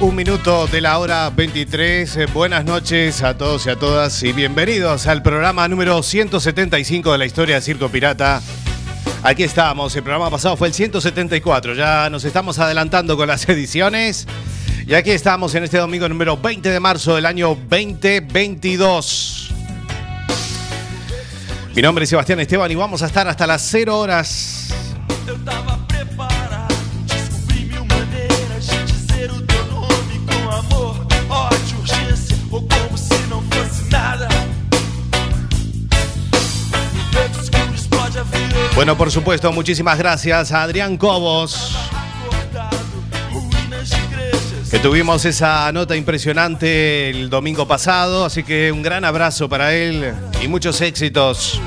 Un minuto de la hora 23. Eh, Buenas noches a todos y a todas y bienvenidos al programa número 175 de la historia de Circo Pirata. Aquí estamos, el programa pasado fue el 174, ya nos estamos adelantando con las ediciones. Y aquí estamos en este domingo número 20 de marzo del año 2022. Mi nombre es Sebastián Esteban y vamos a estar hasta las 0 horas. Bueno, por supuesto, muchísimas gracias a Adrián Cobos, que tuvimos esa nota impresionante el domingo pasado, así que un gran abrazo para él y muchos éxitos.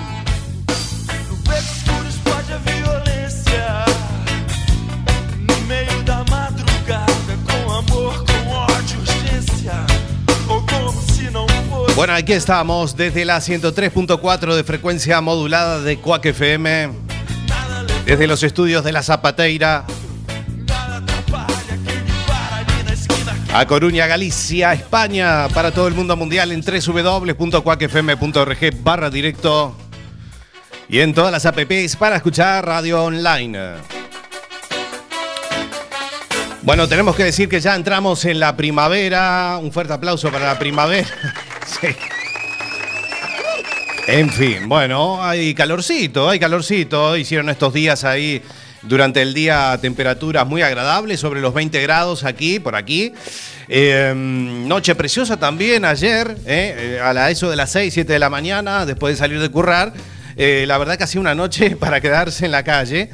Bueno, aquí estamos desde la 103.4 de frecuencia modulada de Cuac FM, desde los estudios de La Zapateira, a Coruña, Galicia, España, para todo el mundo mundial en www.cuacfm.org barra directo y en todas las apps para escuchar radio online. Bueno, tenemos que decir que ya entramos en la primavera. Un fuerte aplauso para la primavera. Sí. En fin, bueno, hay calorcito, hay calorcito. Hicieron estos días ahí durante el día temperaturas muy agradables, sobre los 20 grados aquí, por aquí. Eh, noche preciosa también ayer, eh, eh, a la eso de las 6, 7 de la mañana, después de salir de currar. Eh, la verdad que ha sido una noche para quedarse en la calle.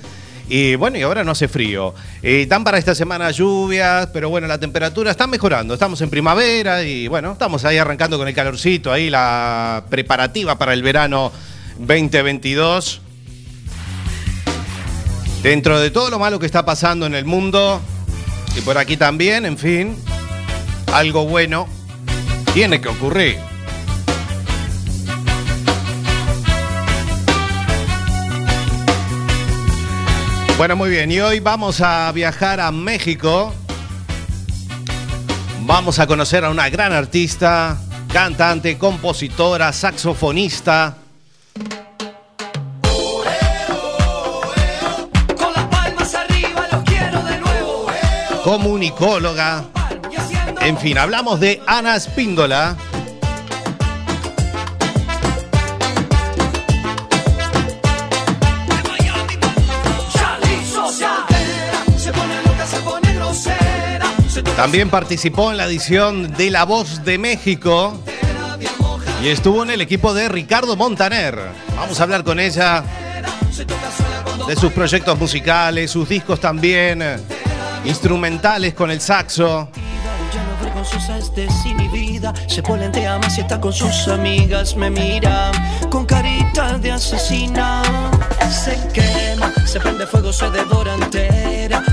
Y bueno, y ahora no hace frío. Eh, están para esta semana lluvias, pero bueno, la temperatura está mejorando. Estamos en primavera y bueno, estamos ahí arrancando con el calorcito, ahí la preparativa para el verano 2022. Dentro de todo lo malo que está pasando en el mundo y por aquí también, en fin, algo bueno tiene que ocurrir. Bueno, muy bien, y hoy vamos a viajar a México. Vamos a conocer a una gran artista, cantante, compositora, saxofonista. Comunicóloga. En fin, hablamos de Ana Espíndola. También participó en la edición de La Voz de México y estuvo en el equipo de Ricardo Montaner. Vamos a hablar con ella de sus proyectos musicales, sus discos también, instrumentales con el saxo. Se quema, se prende fuego, se devora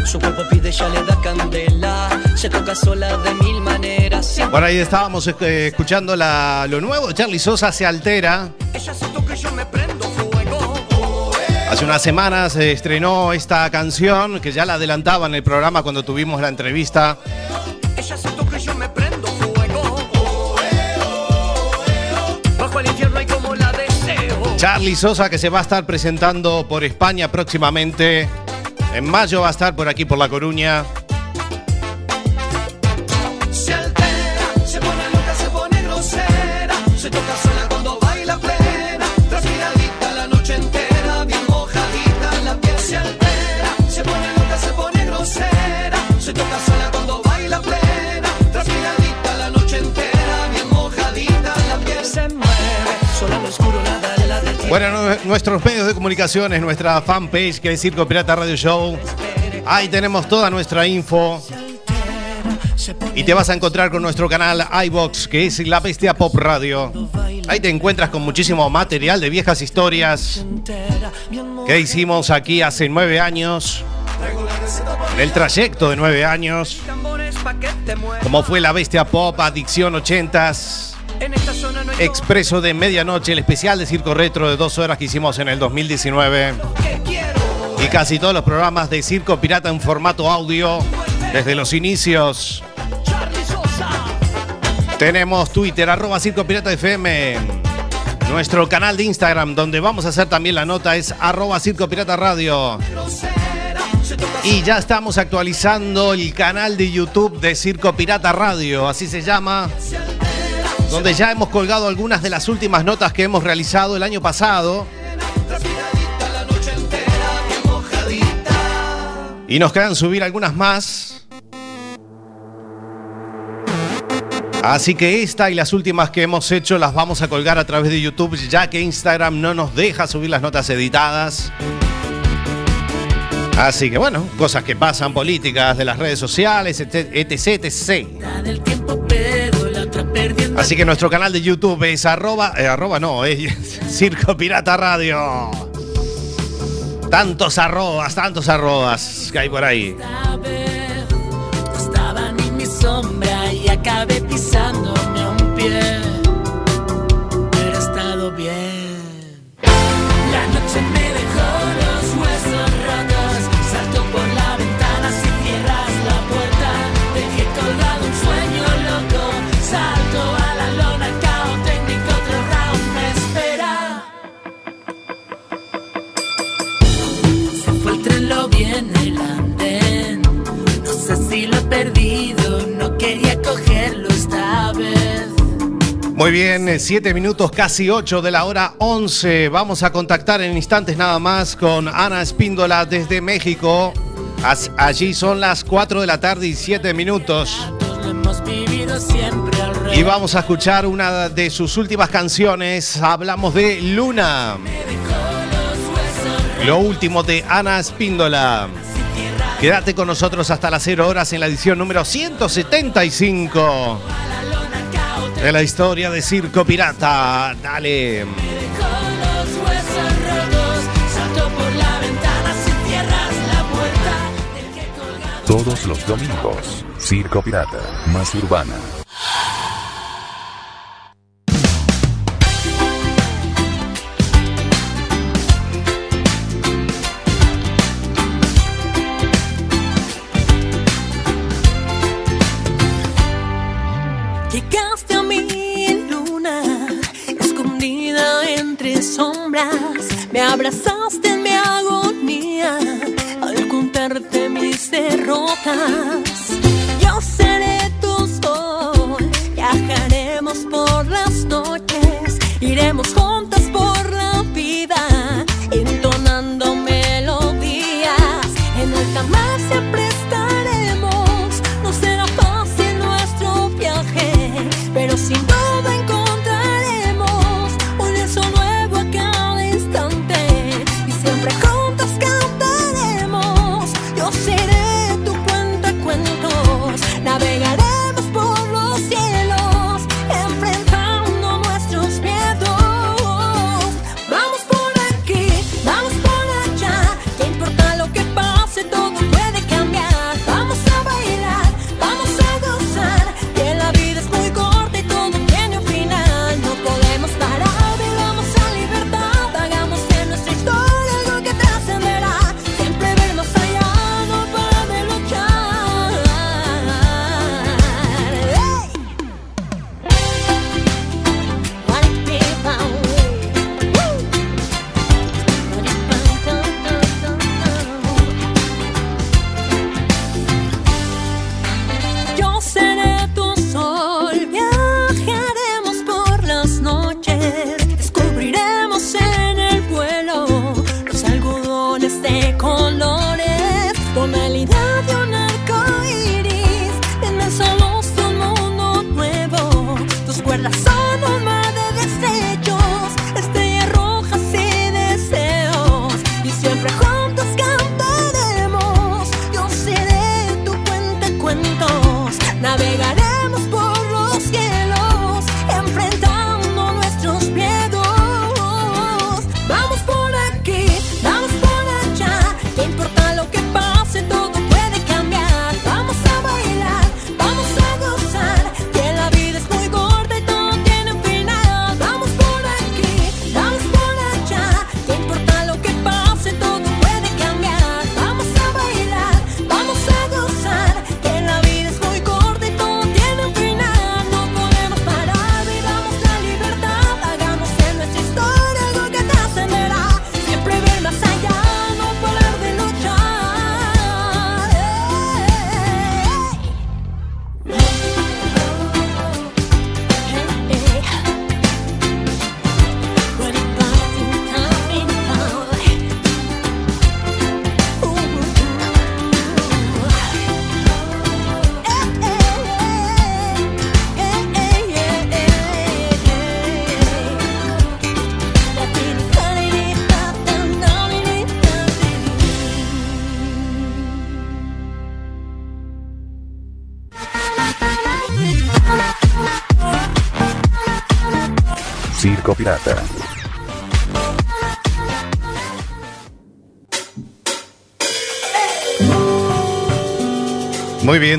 Su cuerpo pide, ya le da candela Se toca sola de mil maneras Siempre Bueno, ahí estábamos eh, escuchando la- lo nuevo Charlie Sosa se altera. ella se toca y yo me prendo fuego Hace unas semanas se estrenó esta canción que ya la adelantaba en el programa cuando tuvimos la entrevista. Ella se toca y yo me prendo fuego Bajo el infierno hay como la deseo Charlie Sosa que se va a estar presentando por España próximamente. En mayo va a estar por aquí por La Coruña. Bueno, nu- nuestros medios de comunicaciones, nuestra fanpage que es Circo Pirata Radio Show. Ahí tenemos toda nuestra info. Y te vas a encontrar con nuestro canal iBox, que es La Bestia Pop Radio. Ahí te encuentras con muchísimo material de viejas historias que hicimos aquí hace nueve años. El trayecto de nueve años. Como fue La Bestia Pop, Adicción 80s. Expreso de Medianoche, el especial de Circo Retro de dos horas que hicimos en el 2019. todo que quiero. Y casi todos los programas de Circo Pirata en formato audio desde los inicios. Tenemos Twitter, arroba Circo Pirata FM. Nuestro canal de Instagram, donde vamos a hacer también la nota, es arroba Circo Pirata Radio. Y ya estamos actualizando el canal de YouTube de Circo Pirata Radio, así se llama. Donde ya hemos colgado algunas de las últimas notas que hemos realizado el año pasado. Y nos quedan subir algunas más. Así que esta y las últimas que hemos hecho las vamos a colgar a través de YouTube, ya que Instagram no nos deja subir las notas editadas. Así que bueno, cosas que pasan, políticas de las redes sociales, etc, etc, Así que nuestro canal de YouTube es arroba, eh, arroba no, es Circo Pirata Radio. Tantos arrobas, tantos arrobas que hay por ahí. Mi sombra y acabé Muy bien, 7 minutos, casi 8 de la hora 11. Vamos a contactar en instantes nada más con Ana Espíndola desde México. Allí son las 4 de la tarde y 7 minutos. Y vamos a escuchar una de sus últimas canciones. Hablamos de Luna. Lo último de Ana Espíndola. Quédate con nosotros hasta las 0 horas en la edición número 175 de la historia de Circo Pirata. Dale. Todos los domingos. Circo Pirata. Más urbana. Abrazaste en mi agonía al contarte mis derrotas.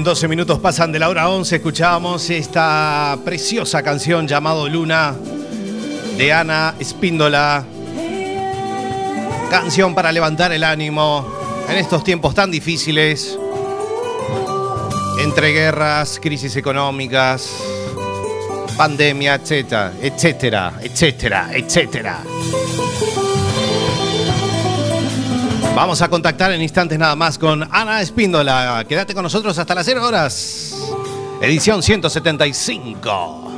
12 minutos pasan de la hora 11. Escuchábamos esta preciosa canción llamado Luna de Ana Espíndola. Canción para levantar el ánimo en estos tiempos tan difíciles. Entre guerras, crisis económicas, pandemia, etcétera, etcétera, etcétera, etcétera. Vamos a contactar en instantes nada más con Ana Espíndola. Quédate con nosotros hasta las 0 horas. Edición 175.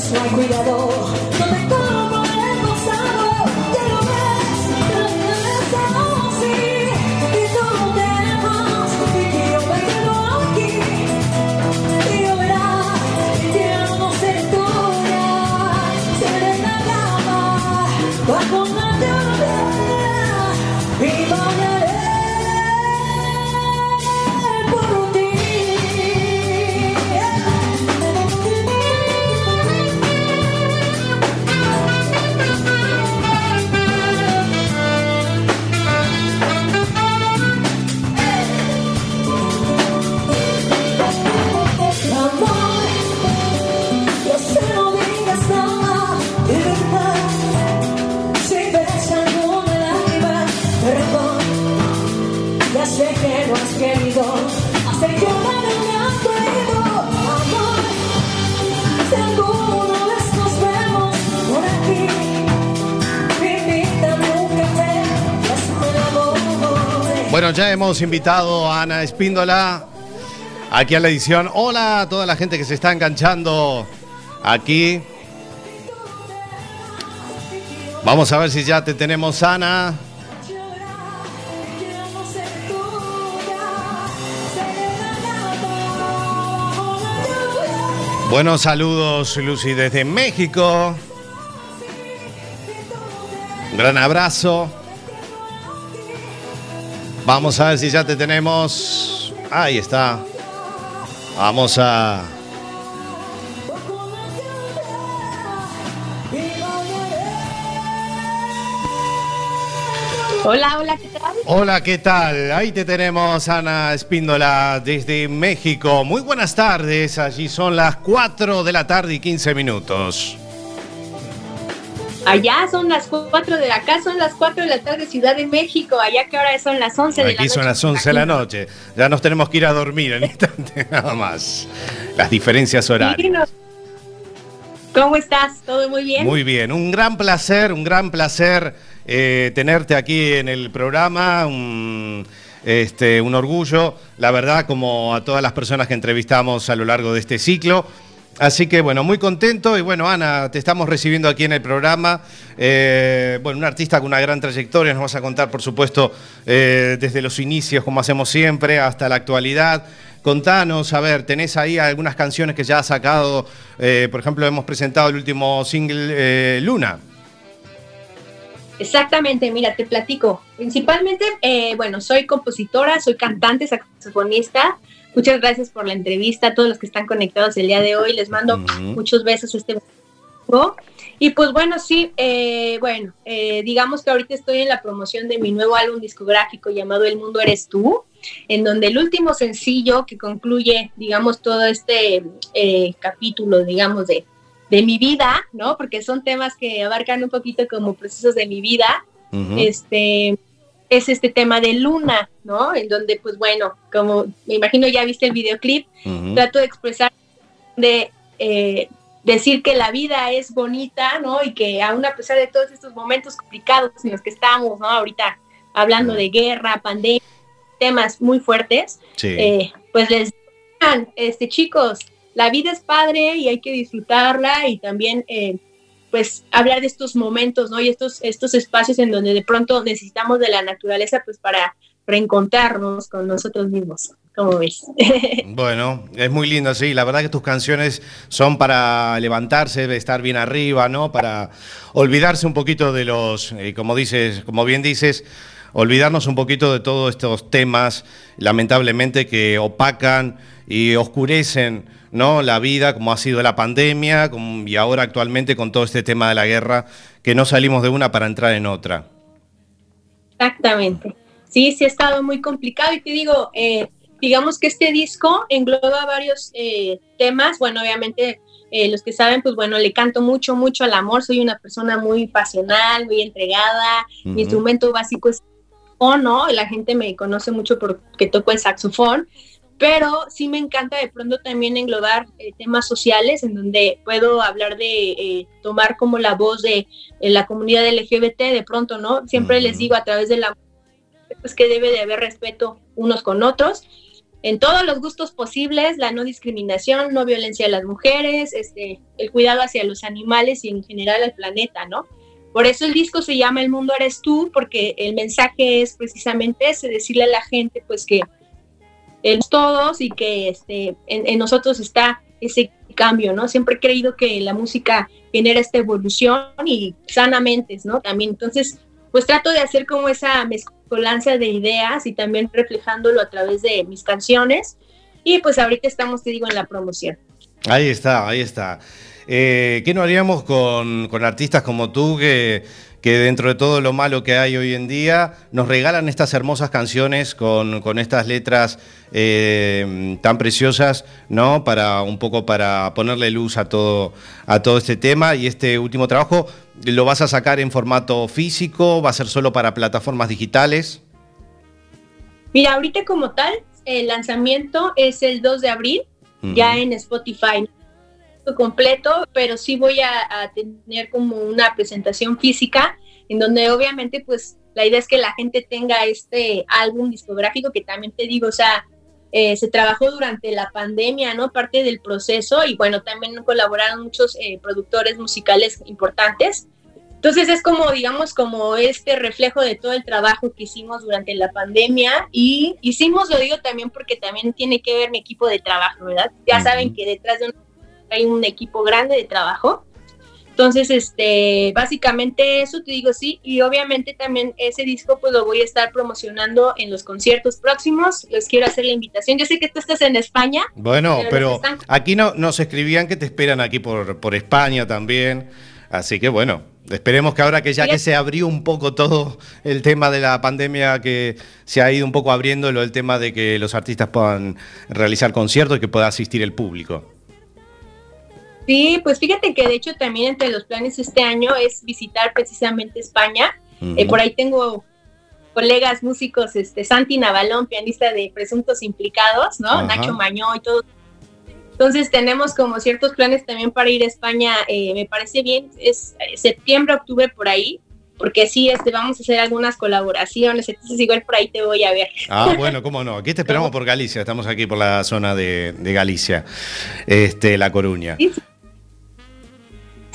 Más no hay cuidado, Bueno, ya hemos invitado a Ana Espíndola aquí a la edición. Hola a toda la gente que se está enganchando aquí. Vamos a ver si ya te tenemos, Ana. Buenos saludos, Lucy, desde México. Un gran abrazo. Vamos a ver si ya te tenemos. Ahí está. Vamos a. Hola, hola, ¿qué tal? Hola, ¿qué tal? Ahí te tenemos, Ana Espíndola, desde México. Muy buenas tardes. Allí son las 4 de la tarde y 15 minutos. Allá son las 4 de acá, son las 4 de la tarde Ciudad de México, allá que ahora son las 11 de la noche. Aquí son las 11 de la noche. Ya nos tenemos que ir a dormir en instante nada más. Las diferencias horarias. ¿Cómo estás? ¿Todo muy bien? Muy bien, un gran placer, un gran placer eh, tenerte aquí en el programa. Un, este, un orgullo, la verdad, como a todas las personas que entrevistamos a lo largo de este ciclo. Así que bueno, muy contento y bueno, Ana, te estamos recibiendo aquí en el programa. Eh, bueno, un artista con una gran trayectoria, nos vas a contar, por supuesto, eh, desde los inicios, como hacemos siempre, hasta la actualidad. Contanos, a ver, tenés ahí algunas canciones que ya has sacado, eh, por ejemplo, hemos presentado el último single Luna. Exactamente, mira, te platico. Principalmente, eh, bueno, soy compositora, soy cantante, saxofonista. Muchas gracias por la entrevista a todos los que están conectados el día de hoy. Les mando muchos besos este y pues bueno, sí, eh, bueno, eh, digamos que ahorita estoy en la promoción de mi nuevo álbum discográfico llamado El Mundo Eres Tú, en donde el último sencillo que concluye, digamos, todo este capítulo, digamos, de, de mi vida, ¿no? Porque son temas que abarcan un poquito como procesos de mi vida. Este es este tema de Luna, ¿no? En donde, pues bueno, como me imagino ya viste el videoclip, trato de expresar, de eh, decir que la vida es bonita, ¿no? Y que aún a pesar de todos estos momentos complicados en los que estamos, ¿no? Ahorita hablando de guerra, pandemia, temas muy fuertes, eh, pues les digan, este chicos, la vida es padre y hay que disfrutarla y también eh, pues hablar de estos momentos, ¿no? Y estos, estos espacios en donde de pronto necesitamos de la naturaleza pues para reencontrarnos con nosotros mismos. ¿Cómo ves? bueno, es muy lindo, sí. La verdad que tus canciones son para levantarse, estar bien arriba, ¿no? Para olvidarse un poquito de los, eh, como dices, como bien dices, olvidarnos un poquito de todos estos temas, lamentablemente, que opacan y oscurecen ¿no? la vida, como ha sido la pandemia y ahora actualmente con todo este tema de la guerra, que no salimos de una para entrar en otra. Exactamente. Sí, sí ha estado muy complicado y te digo, eh, digamos que este disco engloba varios eh, temas, bueno, obviamente eh, los que saben, pues bueno, le canto mucho, mucho al amor, soy una persona muy pasional, muy entregada, mi instrumento básico es o ¿no? La gente me conoce mucho porque toco el saxofón, pero sí me encanta de pronto también englobar eh, temas sociales en donde puedo hablar de eh, tomar como la voz de eh, la comunidad LGBT de pronto, ¿no? Siempre les digo a través de la pues que debe de haber respeto unos con otros en todos los gustos posibles, la no discriminación, no violencia a las mujeres, este, el cuidado hacia los animales y en general al planeta, ¿no? Por eso el disco se llama El mundo eres tú, porque el mensaje es precisamente ese, decirle a la gente pues que en todos y que este, en, nosotros está ese cambio, ¿no? Siempre he creído que la música genera esta evolución y sanamente, ¿no? También, entonces, pues trato de hacer como esa mezcolanza de ideas y también reflejándolo a través de mis canciones. Y pues ahorita estamos, te digo, en la promoción. Ahí está, ahí está. Eh, ¿Qué no haríamos con, con artistas como tú que que dentro de todo lo malo que hay hoy en día, nos regalan estas hermosas canciones con, estas letras eh, tan preciosas, ¿no? Para un poco para ponerle luz a todo, a todo este tema. Y este último trabajo, ¿lo vas a sacar en formato físico? ¿Va a ser solo para plataformas digitales? Mira, ahorita como tal, el lanzamiento es el 2 de abril, ya en Spotify completo, pero sí voy a, tener como una presentación física en donde obviamente pues la idea es que la gente tenga este álbum discográfico que también te digo, o sea, eh, se trabajó durante la pandemia, ¿no? Parte del proceso y bueno, también colaboraron muchos eh, productores musicales importantes. Entonces es como, digamos, como este reflejo de todo el trabajo que hicimos durante la pandemia y hicimos, lo digo también porque también tiene que ver mi equipo de trabajo, ¿verdad? Ya saben que detrás de un hay un equipo grande de trabajo. Entonces, este, básicamente eso te digo sí, y obviamente también ese disco pues lo voy a estar promocionando en los conciertos próximos. Les quiero hacer la invitación. Yo sé que tú estás en España. Bueno, pero, aquí no nos escribían que te esperan aquí por, por España también. Así que bueno, esperemos que ahora que ya que se abrió un poco todo el tema de la pandemia, que se ha ido un poco abriendo el tema de que los artistas puedan realizar conciertos y que pueda asistir el público. Sí, pues fíjate que de hecho también entre los planes este año es visitar precisamente España. Eh, por ahí tengo colegas músicos, este Santi Navalón, pianista de Presuntos Implicados, ¿no? Ajá. Nacho Mañó y todo. Entonces tenemos como ciertos planes también para ir a España, eh, me parece bien, es septiembre, octubre por ahí, porque sí, este, vamos a hacer algunas colaboraciones, entonces igual por ahí te voy a ver. Ah, bueno, cómo no. Aquí te esperamos por Galicia. Estamos aquí por la zona de, de Galicia, este, La Coruña. Sí, Sí,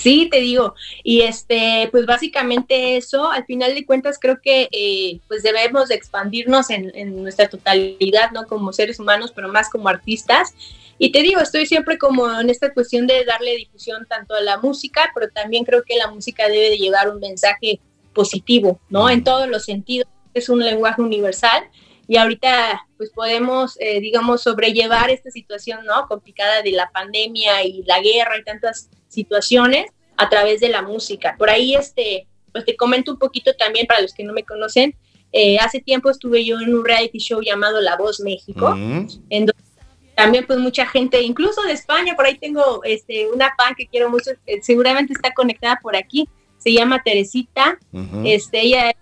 te digo. Y este, pues básicamente eso, al final de cuentas creo que eh, pues debemos de expandirnos en, en nuestra totalidad, ¿no? Como seres humanos, pero más como artistas. Y te digo, estoy siempre como en esta cuestión de darle difusión tanto a la música, pero también creo que la música debe de llevar un mensaje positivo, ¿no? En todos los sentidos. Es un lenguaje universal y ahorita pues podemos, eh, digamos, sobrellevar esta situación, ¿no? Complicada de la pandemia y la guerra y tantas situaciones a través de la música. Por ahí, este, pues te comento un poquito también para los que no me conocen. eh, hace tiempo estuve yo en un reality show llamado La Voz México, Mm. en donde también pues mucha gente, incluso de España, por ahí tengo este, una fan que quiero mucho, eh, seguramente está conectada por aquí, se llama Teresita, este, ella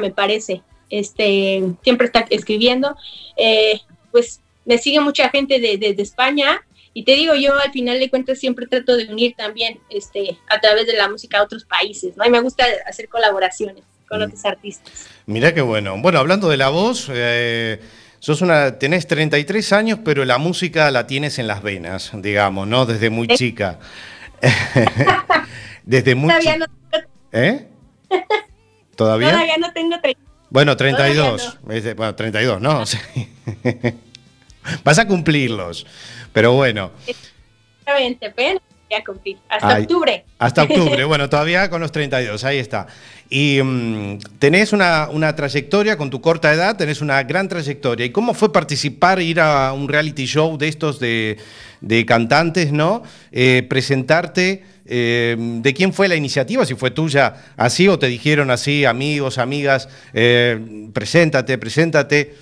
me parece, este, siempre está escribiendo, eh, pues me sigue mucha gente de, de- de España y te digo, yo al final de cuentas siempre trato de unir también este, a través de la música a otros países, ¿no? Y me gusta hacer colaboraciones con Mm. otros artistas. Mirá qué bueno. Bueno, hablando de la voz, eh, sos una, tenés 33 años, pero la música la tienes en las venas, digamos, ¿no? Desde muy chica. Desde muy Todavía chica. no, ¿Eh? ¿Todavía? todavía no tengo tre- Bueno, 32. Todavía Es de- bueno, 32, ¿no? Sí. Vas a cumplirlos. Pero bueno. Hasta Ay. octubre. hasta octubre. Bueno, todavía con los 32, ahí está. Y mm, tenés una, una trayectoria, con tu corta edad, tenés una gran trayectoria. ¿Y cómo fue participar, ir a un reality show de estos de, de cantantes, ¿no? Eh, presentarte. eh, ¿De quién fue la iniciativa? Si fue tuya así o te dijeron así, amigos, amigas, eh, preséntate, preséntate.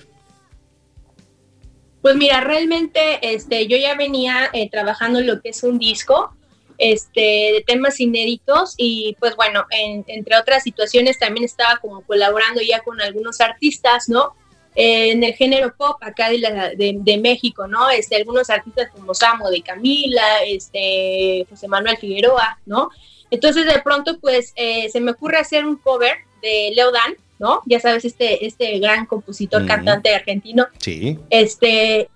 Pues mira, realmente este, yo ya venía eh, trabajando lo que es un disco este, de temas inéditos y pues bueno, en- entre otras situaciones también estaba como colaborando ya con algunos artistas, ¿no? Eh, en el género pop acá de, la- de México, ¿no? Este, algunos artistas como Samo de Camila, este, José Manuel Figueroa, ¿no? Entonces de pronto pues eh, se me ocurre hacer un cover de Leo Dan, ¿no? Ya sabes, este, este gran compositor, cantante argentino, Sí. este,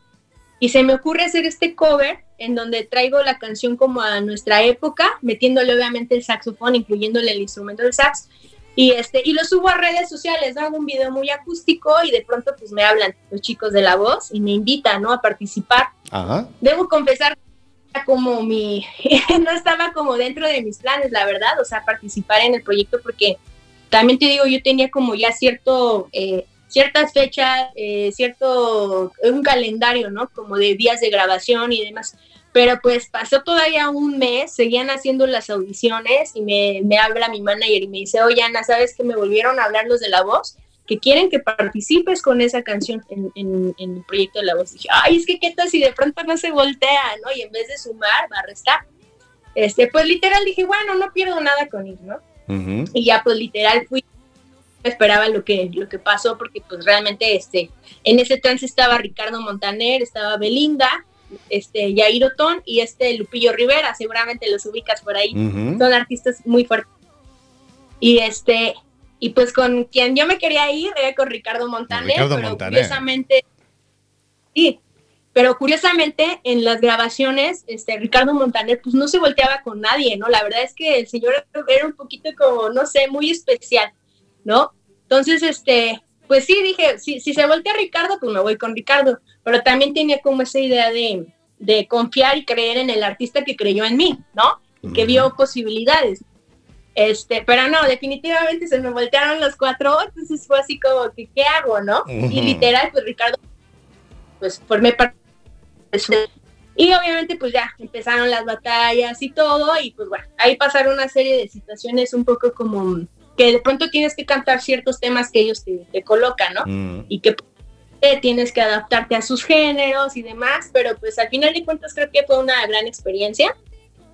y se me ocurre hacer este cover en donde traigo la canción como a nuestra época, metiéndole obviamente el saxofón, incluyéndole el instrumento del sax, y este, y lo subo a redes sociales, hago un video muy acústico y de pronto pues me hablan los chicos de la voz y me invitan, ¿no? A participar. Ajá. Debo confesar como mi, no estaba como dentro de mis planes, la verdad, o sea, participar en el proyecto porque también te digo, yo tenía como ya cierto, eh, ciertas fechas, eh, cierto, un calendario, ¿no? Como de días de grabación y demás. Pero pues pasó todavía un mes, seguían haciendo las audiciones y me, habla mi manager y me dice, oye Ana, ¿sabes que me volvieron a hablar los de la voz? Que quieren que participes con esa canción en- en el proyecto de la voz. dije, ay, es que qué tal si de pronto no se voltea, ¿no? Y en vez de sumar, va a restar. Este, pues literal dije, bueno, no pierdo nada con ir, ¿no? Y ya pues literal fui esperaba lo que lo que pasó porque pues realmente este en ese trance estaba Ricardo Montaner estaba Belinda este Yair Otón y este Lupillo Rivera. Seguramente los ubicas por ahí. Son artistas muy fuertes. Y este y pues con quien yo me quería ir era con Ricardo Montaner Ricardo pero Montaner. curiosamente sí pero curiosamente en las grabaciones este Ricardo Montaner pues no se volteaba con nadie no la verdad es que el señor era un poquito como no sé muy especial no entonces este pues sí dije si, si se voltea Ricardo pues me voy con Ricardo. Pero también tenía como esa idea de, de confiar y creer en el artista que creyó en mí no y que vio posibilidades. Este, pero no, definitivamente se me voltearon los cuatro, entonces fue así como que, ¿qué hago, no? Y literal, pues Ricardo, pues formé parte. Y obviamente, pues ya, empezaron las batallas y todo, y pues bueno, ahí pasaron una serie de situaciones un poco como que de pronto tienes que cantar ciertos temas que ellos te, te colocan, ¿no? Mm. y que eh, tienes que adaptarte a sus géneros y demás, pero pues al final de cuentas creo que fue una gran experiencia.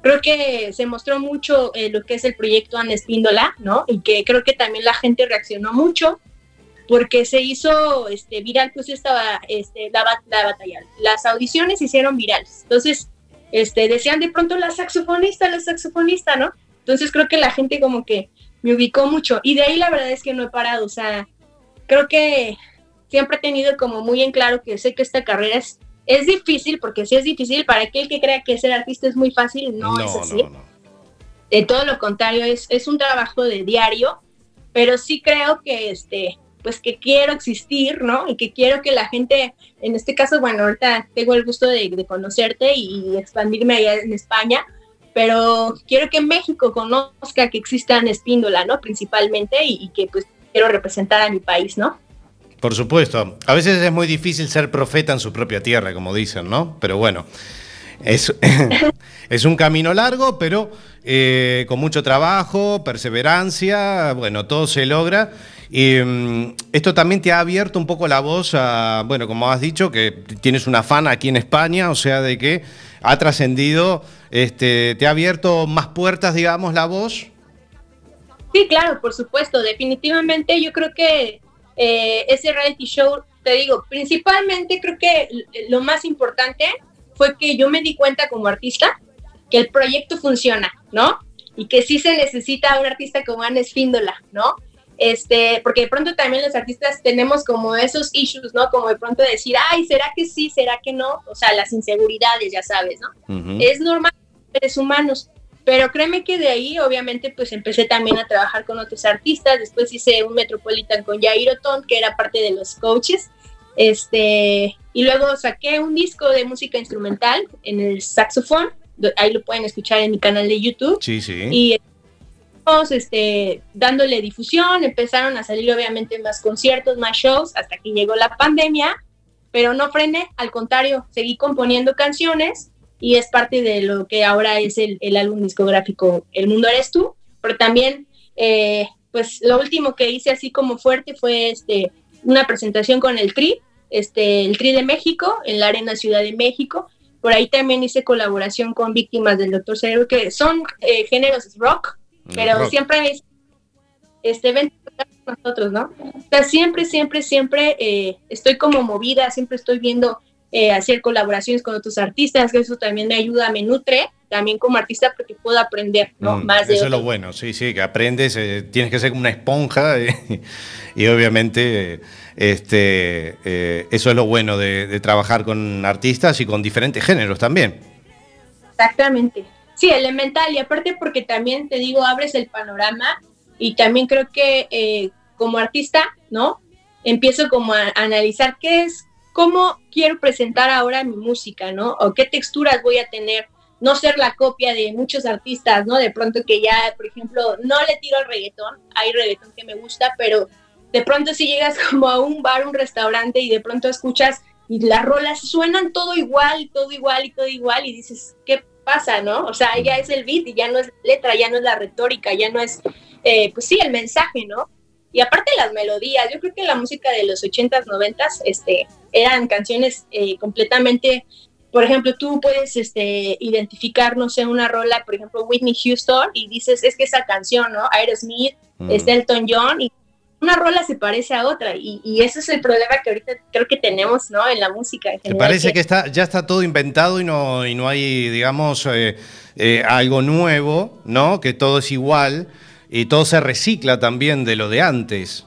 creo que se mostró mucho eh, lo que es el proyecto Ana Espíndola, ¿no? Y que creo que también la gente reaccionó mucho porque se hizo este, viral, pues estaba este, la, la batalla. Las audiciones se hicieron virales. Entonces, este, decían de pronto la saxofonista, la saxofonista, ¿no? Entonces creo que la gente como que me ubicó mucho. Y de ahí la verdad es que no he parado. O sea, creo que siempre he tenido como muy en claro que sé que esta carrera es, es difícil, porque sí es difícil para aquel que crea que ser artista es muy fácil, no, es así. no, no. De todo lo contrario, es, es un trabajo de diario, pero sí creo que este pues que quiero existir, ¿no? Y que quiero que la gente, en este caso, bueno, ahorita tengo el gusto de, de conocerte y expandirme allá en España, pero quiero que México conozca que existan Espíndola, ¿no? Principalmente, y, y que pues quiero representar a mi país, ¿no? Por supuesto. A veces es muy difícil ser profeta en su propia tierra, como dicen, ¿no? Pero bueno, es, es un camino largo, pero eh, con mucho trabajo, perseverancia, bueno, todo se logra. Y mm, esto también te ha abierto un poco la voz a, bueno, como has dicho, que tienes una fan aquí en España, o sea, de que ha trascendido, este, te ha abierto más puertas, digamos, la voz. Sí, claro, por supuesto, definitivamente yo creo que eh, ese reality show, te digo, principalmente creo que l- lo más importante fue que yo me di cuenta como artista que el proyecto funciona, ¿no? Y que sí se necesita un artista como Ana Espíndola, ¿no? Este, porque de pronto también los artistas tenemos como esos issues, ¿no? Como de pronto decir, ay, ¿será que sí? ¿Será que no? O sea, las inseguridades, ya sabes, ¿no? Ujú. es normal, seres humanos. Pero créeme que de ahí, obviamente, pues empecé también a trabajar con otros artistas. Después hice un Metropolitan con Jair Otón, que era parte de los coaches. Este, y luego saqué un disco de música instrumental en el saxofón. Ahí lo pueden escuchar en mi canal de YouTube. Sí, sí. Y este, dándole difusión, empezaron a salir obviamente más conciertos, más shows, hasta que llegó la pandemia, pero no frené, al contrario, seguí componiendo canciones y es parte de lo que ahora es el, el álbum discográfico El Mundo Eres Tú, pero también, eh, pues lo último que hice así como fuerte fue este, una presentación con el TRI, este, el TRI de México, en la Arena Ciudad de México, por ahí también hice colaboración con víctimas del Doctor Cerebro, que son eh, géneros rock, pero Rock. siempre me este, ven con nosotros, ¿no? O sea, siempre, siempre, siempre eh, estoy como movida, siempre estoy viendo eh, hacer colaboraciones con otros artistas, que eso también me ayuda, me nutre también como artista porque puedo aprender, ¿no? Mm, Más de Eso es lo bueno, sí, sí, que aprendes, eh, tienes que ser como una esponja eh, y obviamente este, eh, eso es lo bueno de, de trabajar con artistas y con diferentes géneros también. Exactamente. Sí, elemental. Y aparte porque también te digo, abres el panorama y también creo que eh, como artista, ¿no? Empiezo como a, analizar qué es, cómo quiero presentar ahora mi música, ¿no? O qué texturas voy a tener. No ser la copia de muchos artistas, ¿no? De pronto que ya, por ejemplo, no le tiro al reggaetón. Hay reggaetón que me gusta, pero de pronto si llegas como a un bar, un restaurante y de pronto escuchas y las rolas suenan todo igual, todo igual y todo igual y dices, ¿qué pasa, no? O sea, ya es el beat y ya no es letra, ya no es la retórica, ya no es, eh, pues sí, el mensaje, ¿no? Y aparte las melodías, yo creo que la música de los 80s, 90s, este, eran canciones eh, completamente, por ejemplo, tú puedes este, identificar, no sé, una rola, por ejemplo, Whitney Houston, y dices, es que esa canción, ¿no? Aerosmith, Mm. es Elton John, y una rola se parece a otra, y, y ese es el problema que ahorita creo que tenemos, ¿no? En la música. en Me general, parece que está, ya está todo inventado y no, y no hay, digamos, eh, eh, algo nuevo, ¿no? Que todo es igual y todo se recicla también de lo de antes.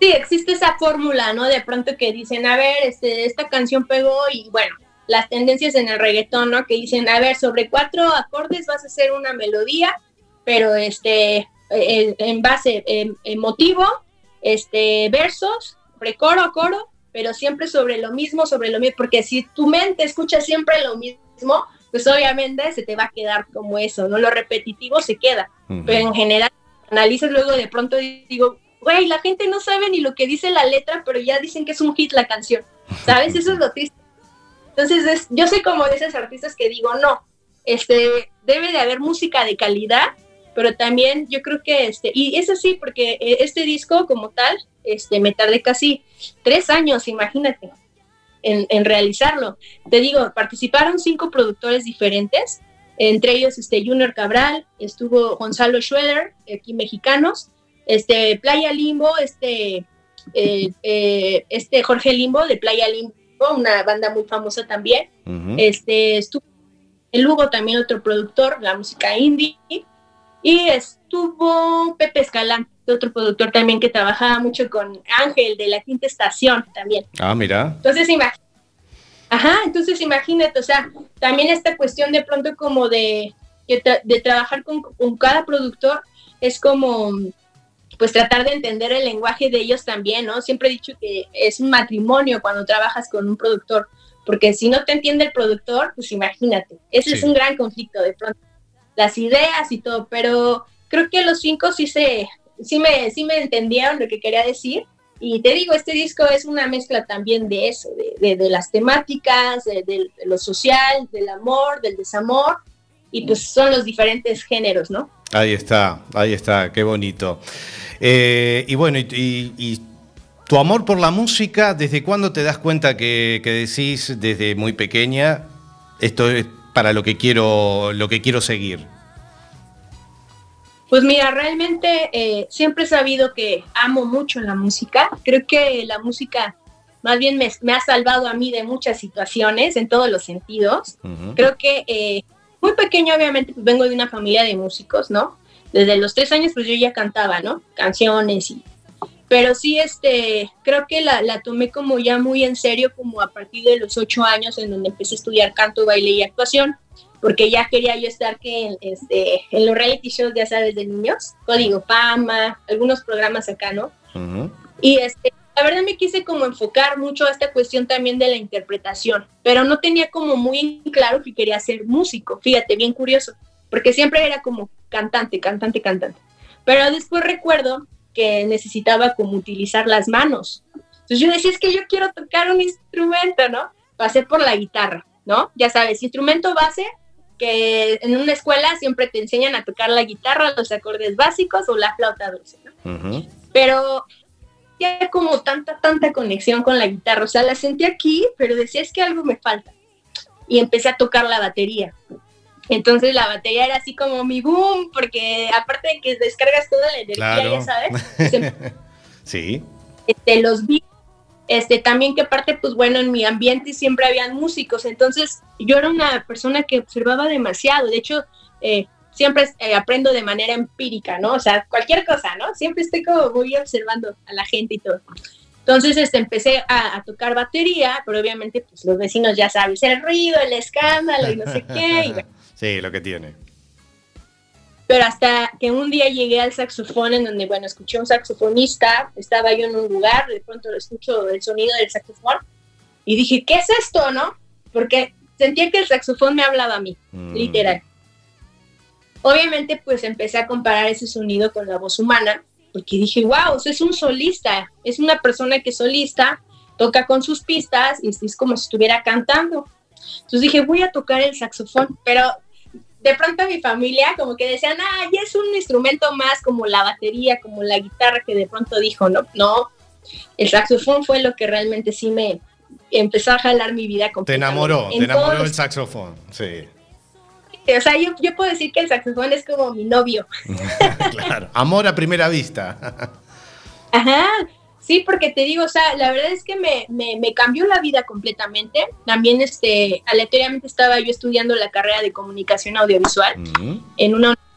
Sí, existe esa fórmula, ¿no? De pronto que dicen, a ver, este, esta canción pegó y bueno, las tendencias en el reggaetón, ¿no? Que dicen, a ver, sobre cuatro acordes vas a hacer una melodía, pero este, eh, en base eh, emotivo, este, versos, precoro, coro, pero siempre sobre lo mismo, sobre lo mismo, porque si tu mente escucha siempre lo mismo, pues obviamente se te va a quedar como eso, ¿no? Lo repetitivo se queda, Ujú. pero en general analizas luego de pronto y digo, güey, la gente no sabe ni lo que dice la letra, pero ya dicen que es un hit la canción, ¿sabes? Eso es lo triste. Entonces, es- yo soy como de esos artistas que digo, no, este, debe de haber música de calidad, pero también yo creo que, este, y es así, porque eh, este disco como tal, este, me tardé casi tres años, imagínate, en, en realizarlo. Te digo, participaron cinco productores diferentes, entre ellos este Junior Cabral, estuvo Gonzalo Schroeder, aquí mexicanos, este Playa Limbo, este, eh, eh, este Jorge Limbo de Playa Limbo, una banda muy famosa también, Ujú. este estuvo el Hugo también otro productor, la música indie, y estuvo Pepe Escalante, otro productor también que trabajaba mucho con Ángel de la Quinta Estación también. Ah, mira. Entonces, imagínate. Ajá, entonces imagínate, o sea, también esta cuestión de pronto como de, de, tra- de trabajar con, con cada productor es como, pues tratar de entender el lenguaje de ellos también, ¿no? Siempre he dicho que es un matrimonio cuando trabajas con un productor, porque si no te entiende el productor, pues imagínate, ese Sí. es un gran conflicto de pronto, las ideas y todo, pero creo que los cinco sí se, sí me, sí me entendieron lo que quería decir y te digo, este disco es una mezcla también de eso, de, de- de las temáticas, de, de lo social, del amor, del desamor, y pues son los diferentes géneros, ¿no? Ahí está, ahí está, qué bonito. Eh, y bueno, y, y- y tu amor por la música, ¿desde cuándo te das cuenta que, que decís desde muy pequeña, esto es para lo que quiero, lo que quiero seguir? Pues mira, realmente eh, siempre he sabido que amo mucho la música. Creo que la música más bien me, me ha salvado a mí de muchas situaciones en todos los sentidos. Ujú. Creo que eh, muy pequeño, obviamente, pues vengo de una familia de músicos, ¿no? Desde los tres años, pues yo ya cantaba, ¿no? Canciones y... Pero sí, este, creo que la, la tomé como ya muy en serio, como a partir de los ocho años, en donde empecé a estudiar canto, baile y actuación, porque ya quería yo estar que en, este, en los reality shows, ya sabes, de niños, Código Fama, algunos programas acá, ¿no? Ujú. Y este, la verdad me quise como enfocar mucho a esta cuestión también de la interpretación, pero no tenía como muy claro que quería ser músico, fíjate, bien curioso, porque siempre era como cantante, cantante, cantante. Pero después recuerdo que necesitaba como utilizar las manos. Entonces yo decía, es que yo quiero tocar un instrumento, ¿no? Pasé por la guitarra, ¿no? Ya sabes, instrumento base, que en una escuela siempre te enseñan a tocar la guitarra, los acordes básicos o la flauta dulce, ¿no? Ujú. pero ya como tanta, tanta conexión con la guitarra, o sea, la sentí aquí, pero decía, es que algo me falta. Y empecé a tocar la batería. Entonces la batería era así como mi boom, porque aparte de que descargas toda la energía, Claro. ya sabes, se- Sí. este, los vi, este, también que aparte, pues bueno, en mi ambiente siempre habían músicos, entonces yo era una persona que observaba demasiado, de hecho, eh, siempre eh, aprendo de manera empírica, ¿no? O sea, cualquier cosa, ¿no? Siempre estoy como muy observando a la gente y todo. Entonces, este, empecé a, a tocar batería, pero obviamente, pues los vecinos ya sabes, el ruido, el escándalo y no sé qué, y bueno, Sí, lo que tiene. pero hasta que un día llegué al saxofón en donde, bueno, escuché a un saxofonista, estaba yo en un lugar, de pronto escucho el sonido del saxofón y dije, ¿qué es esto, no? Porque sentía que el saxofón me hablaba a mí, Mm. literal. Obviamente, pues empecé a comparar ese sonido con la voz humana, porque dije, wow, o sea, es un solista, es una persona que es solista, toca con sus pistas y es como si estuviera cantando. Entonces dije, voy a tocar el saxofón, pero de pronto mi familia como que decían, ah, ya es un instrumento más como la batería, como la guitarra que de pronto dijo, no, no, el saxofón fue lo que realmente sí me empezó a jalar mi vida Te enamoró, En te enamoró el saxofón. Sí, O sea, yo, yo puedo decir que el saxofón es como mi novio. claro. Amor a primera vista. Ajá, sí, porque te digo, o sea, la verdad es que me, me, me cambió la vida completamente. También, este, aleatoriamente estaba yo estudiando la carrera de comunicación audiovisual Ujú. en una universidad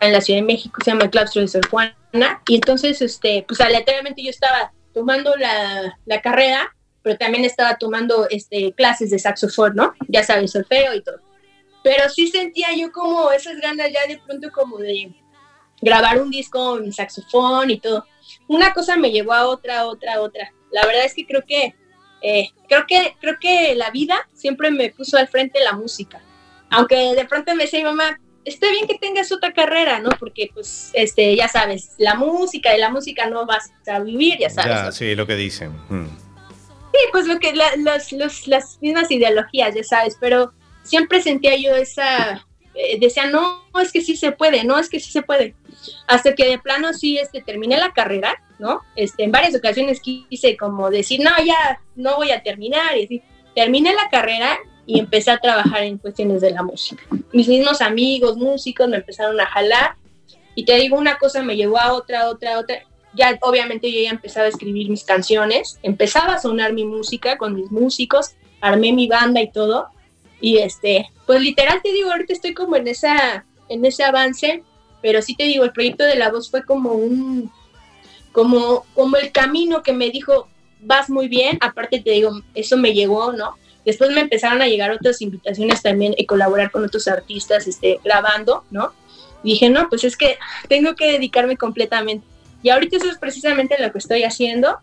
en la Ciudad de México, se llama Claustro de Sor Juana, y entonces, este, pues aleatoriamente yo estaba tomando la, la carrera, pero también estaba tomando este, clases de saxofón, ¿no? Ya sabes, solfeo y todo. Pero sí sentía yo como esas ganas ya de pronto como de grabar un disco en saxofón y todo. Una cosa me llevó a otra, otra, otra. La verdad es que creo que, eh, creo que, creo que la vida siempre me puso al frente la música. Aunque de pronto me decía mi mamá, está bien que tengas otra carrera, ¿no? Porque, pues, este, ya sabes, la música, de la música no vas a vivir, ya sabes. Ya, sí, lo que dicen. Mm. Sí, pues lo que la- los, los- las mismas ideologías, ya sabes, pero siempre sentía yo esa, eh, decía, no, es que sí se puede, no, es que sí se puede. Hasta que de plano sí, este, terminé la carrera, ¿no? Este, en varias ocasiones quise como decir, no, ya no voy a terminar, y así. Terminé la carrera y empecé a trabajar en cuestiones de la música. Mis mismos amigos, músicos, me empezaron a jalar y te digo, una cosa me llevó a otra, otra, otra. Ya obviamente yo ya empezaba a escribir mis canciones, empezaba a sonar mi música con mis músicos, armé mi banda y todo. Y este, pues literal te digo, ahorita estoy como en esa en ese avance, pero sí te digo, el proyecto de la voz fue como un como como el camino que me dijo, vas muy bien, aparte te digo, eso me llegó, ¿no? Después me empezaron a llegar otras invitaciones también y colaborar con otros artistas este, grabando, ¿no? Dije, no, pues es que tengo que dedicarme completamente. Y ahorita eso es precisamente lo que estoy haciendo.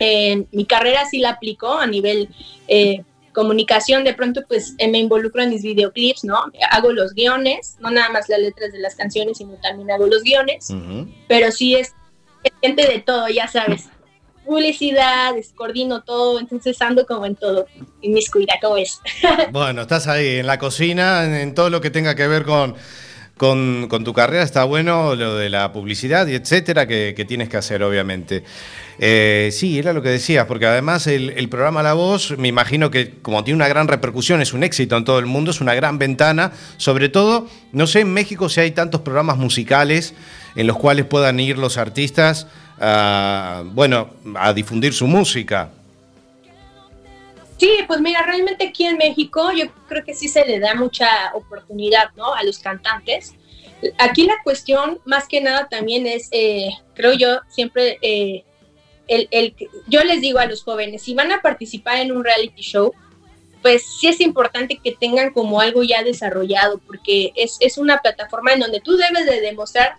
Eh, mi carrera sí la aplico a nivel eh, comunicación, de pronto pues eh, me involucro en mis videoclips, ¿no? Hago los guiones, no nada más las letras de las canciones, sino también hago los guiones, pero sí es, es gente de todo, ya sabes publicidad, coordino todo, entonces ando como en todo, en mis cuidados, ¿cómo es? Bueno, estás ahí en la cocina, en, en todo lo que tenga que ver con, con, tu carrera, está bueno lo de la publicidad y etcétera que, que tienes que hacer, obviamente. Eh, sí, era lo que decías, porque además el, el programa La Voz, me imagino que como tiene una gran repercusión, es un éxito en todo el mundo, es una gran ventana, sobre todo, no sé en México si hay tantos programas musicales en los cuales puedan ir los artistas a, bueno, a difundir su música. Sí, pues mira, realmente aquí en México yo creo que sí se le da mucha oportunidad, ¿no? A los cantantes. Aquí la cuestión, más que nada, también es, eh, creo yo, siempre, eh, el, el, yo les digo a los jóvenes, si van a participar en un reality show, pues sí es importante que tengan como algo ya desarrollado, porque es, es una plataforma en donde tú debes de demostrar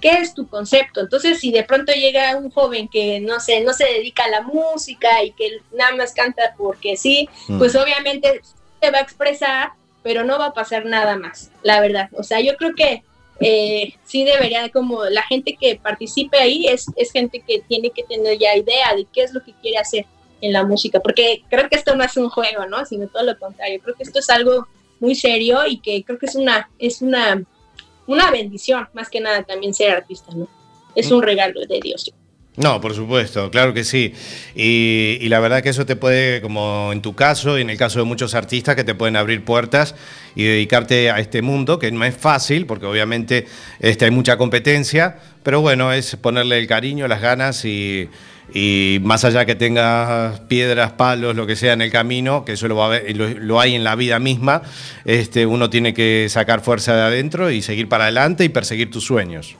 qué es tu concepto. Entonces, si de pronto llega un joven que no sé, no se dedica a la música y que nada más canta porque sí, Mm. pues obviamente se va a expresar, pero no va a pasar nada más, la verdad. O sea, yo creo que eh, sí debería, como la gente que participe ahí es, es gente que tiene que tener ya idea de qué es lo que quiere hacer en la música, porque creo que esto no es un juego, ¿no? Sino todo lo contrario. Creo que esto es algo muy serio y que creo que es una, es una una bendición, más que nada también ser artista, ¿no? Es un regalo de Dios. No, por supuesto, claro que sí. Y, y, la verdad que eso te puede, como en tu caso y en el caso de muchos artistas, que te pueden abrir puertas y dedicarte a este mundo, que no es fácil, porque obviamente este, hay mucha competencia, pero bueno, es ponerle el cariño, las ganas y, y más allá que tengas piedras, palos, lo que sea en el camino, que eso lo, lo, hay en la vida misma, este, uno tiene que sacar fuerza de adentro y seguir para adelante y perseguir tus sueños.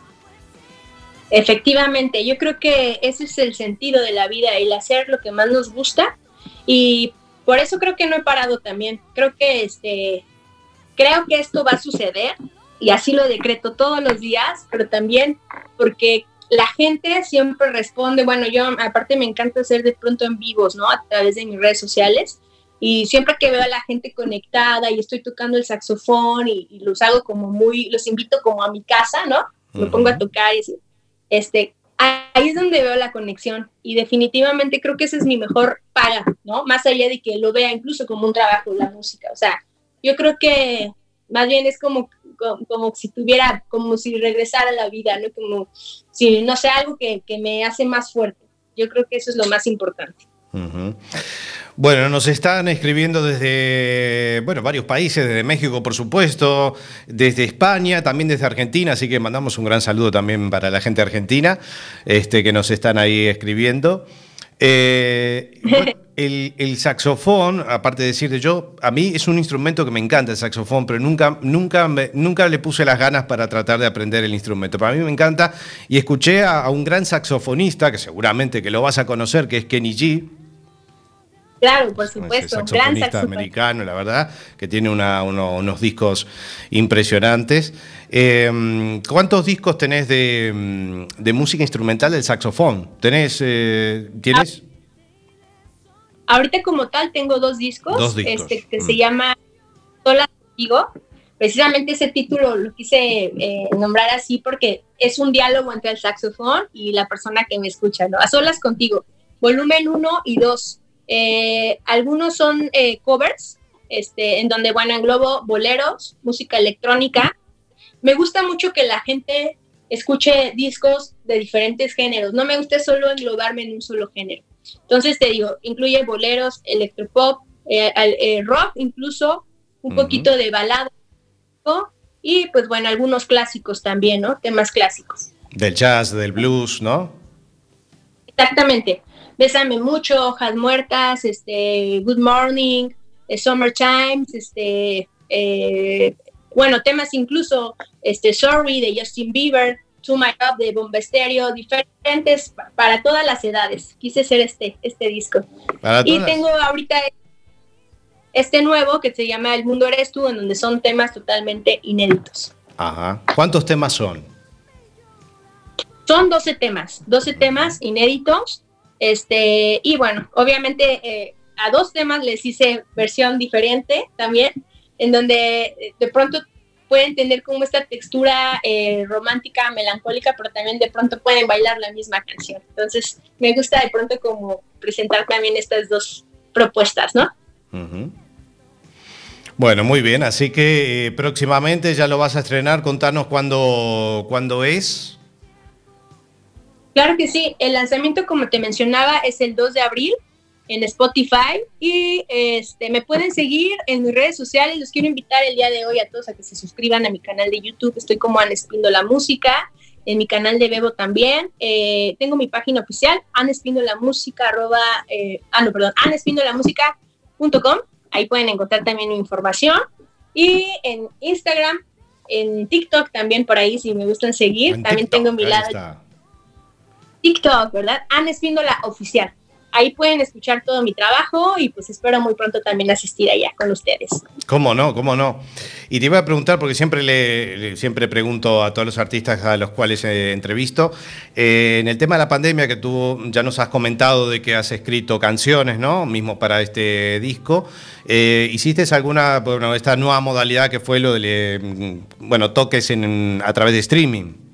Efectivamente, yo creo que ese es el sentido de la vida, el hacer lo que más nos gusta y por eso creo que no he parado también. Creo que este, creo que esto va a suceder y así lo decreto todos los días, pero también porque la gente siempre responde, bueno, yo aparte me encanta hacer de pronto en vivos, ¿no? A través de mis redes sociales y siempre que veo a la gente conectada y estoy tocando el saxofón y, y los hago como muy, los invito como a mi casa, ¿no? Me uh -huh. pongo a tocar y así este, ahí es donde veo la conexión y definitivamente creo que esa es mi mejor paga, ¿no? Más allá de que lo vea incluso como un trabajo la música, o sea, yo creo que más bien es como, como, como si tuviera, como si regresara a la vida, ¿no? Como si, no sé, algo que, que me hace más fuerte. Yo creo que eso es lo más importante. Bueno, nos están escribiendo desde bueno, varios países, desde México, por supuesto, desde España, también desde Argentina, así que mandamos un gran saludo también para la gente argentina este, que nos están ahí escribiendo. Eh, bueno, el, el, saxofón, aparte de decirte yo, a mí es un instrumento que me encanta el saxofón, pero nunca, nunca, me, nunca le puse las ganas para tratar de aprender el instrumento. Para mí me encanta y escuché a, a un gran saxofonista, que seguramente que lo vas a conocer, que es Kenny G. Claro, por supuesto. saxofonista gran americano, la verdad, que tiene una, uno, unos discos impresionantes. Eh, ¿Cuántos discos tenés de, de, música instrumental del saxofón? ¿Tenés, eh, ¿tienes? Ahorita como tal tengo dos discos, dos discos. Este, que mm. se llama Sola Contigo. Precisamente ese título lo quise eh, nombrar así porque es un diálogo entre el saxofón y la persona que me escucha, ¿no? A solas contigo. Volumen 1 y 2. Eh, algunos son eh, covers, este, en donde, bueno, englobo boleros, música electrónica. Me gusta mucho que la gente escuche discos de diferentes géneros. No me gusta solo englobarme en un solo género. Entonces te digo, incluye boleros, electropop, eh, eh, rock, incluso un Ujú. poquito de balada y pues bueno, algunos clásicos también, ¿no? Temas clásicos. Del jazz, del blues, ¿no? Exactamente. Bésame mucho, Hojas Muertas, este, Good Morning, eh, Summer Times, este, eh, bueno, temas incluso, este, Sorry de Justin Bieber, To My Love de Bomba Estéreo, diferentes pa- para todas las edades. Quise hacer este, este disco. Para Y todas. tengo ahorita este nuevo que se llama El Mundo Eres Tú, en donde son temas totalmente inéditos. Ajá. ¿Cuántos temas son? Son 12 temas, 12 temas inéditos. Este, y bueno, obviamente eh, a dos temas les hice versión diferente también, en donde eh, de pronto pueden tener como esta textura eh, romántica, melancólica, pero también de pronto pueden bailar la misma canción. Entonces, me gusta de pronto como presentar también estas dos propuestas, ¿no? Bueno, muy bien. Así que próximamente ya lo vas a estrenar. Contanos cuándo, cuándo es. Claro que sí, el lanzamiento, como te mencionaba, es el 2 de abril en Spotify y este, me pueden seguir en mis redes sociales. Los quiero invitar el día de hoy a todos a que se suscriban a mi canal de YouTube. Estoy como Ana Espíndola Música, en mi canal de Bebo también. Eh, tengo mi página oficial, Ana Espíndola Música, arroba, eh, ah, no, perdón, anaespindolamusica.com. Ahí pueden encontrar también mi información. Y en Instagram, en TikTok también por ahí, si me gustan seguir. En también TikTok, tengo mi lado. TikTok, ¿verdad? Ana Espíndola Oficial. Ahí pueden escuchar todo mi trabajo y pues espero muy pronto también asistir allá con ustedes. ¿Cómo no? ¿Cómo no? Y te iba a preguntar, porque siempre le, siempre pregunto a todos los artistas a los cuales eh, entrevisto, eh, en el tema de la pandemia que tú ya nos has comentado de que has escrito canciones, ¿no? Mismo para este disco, eh, ¿hiciste alguna, bueno, esta nueva modalidad que fue lo de, eh, bueno, toques en, a través de streaming?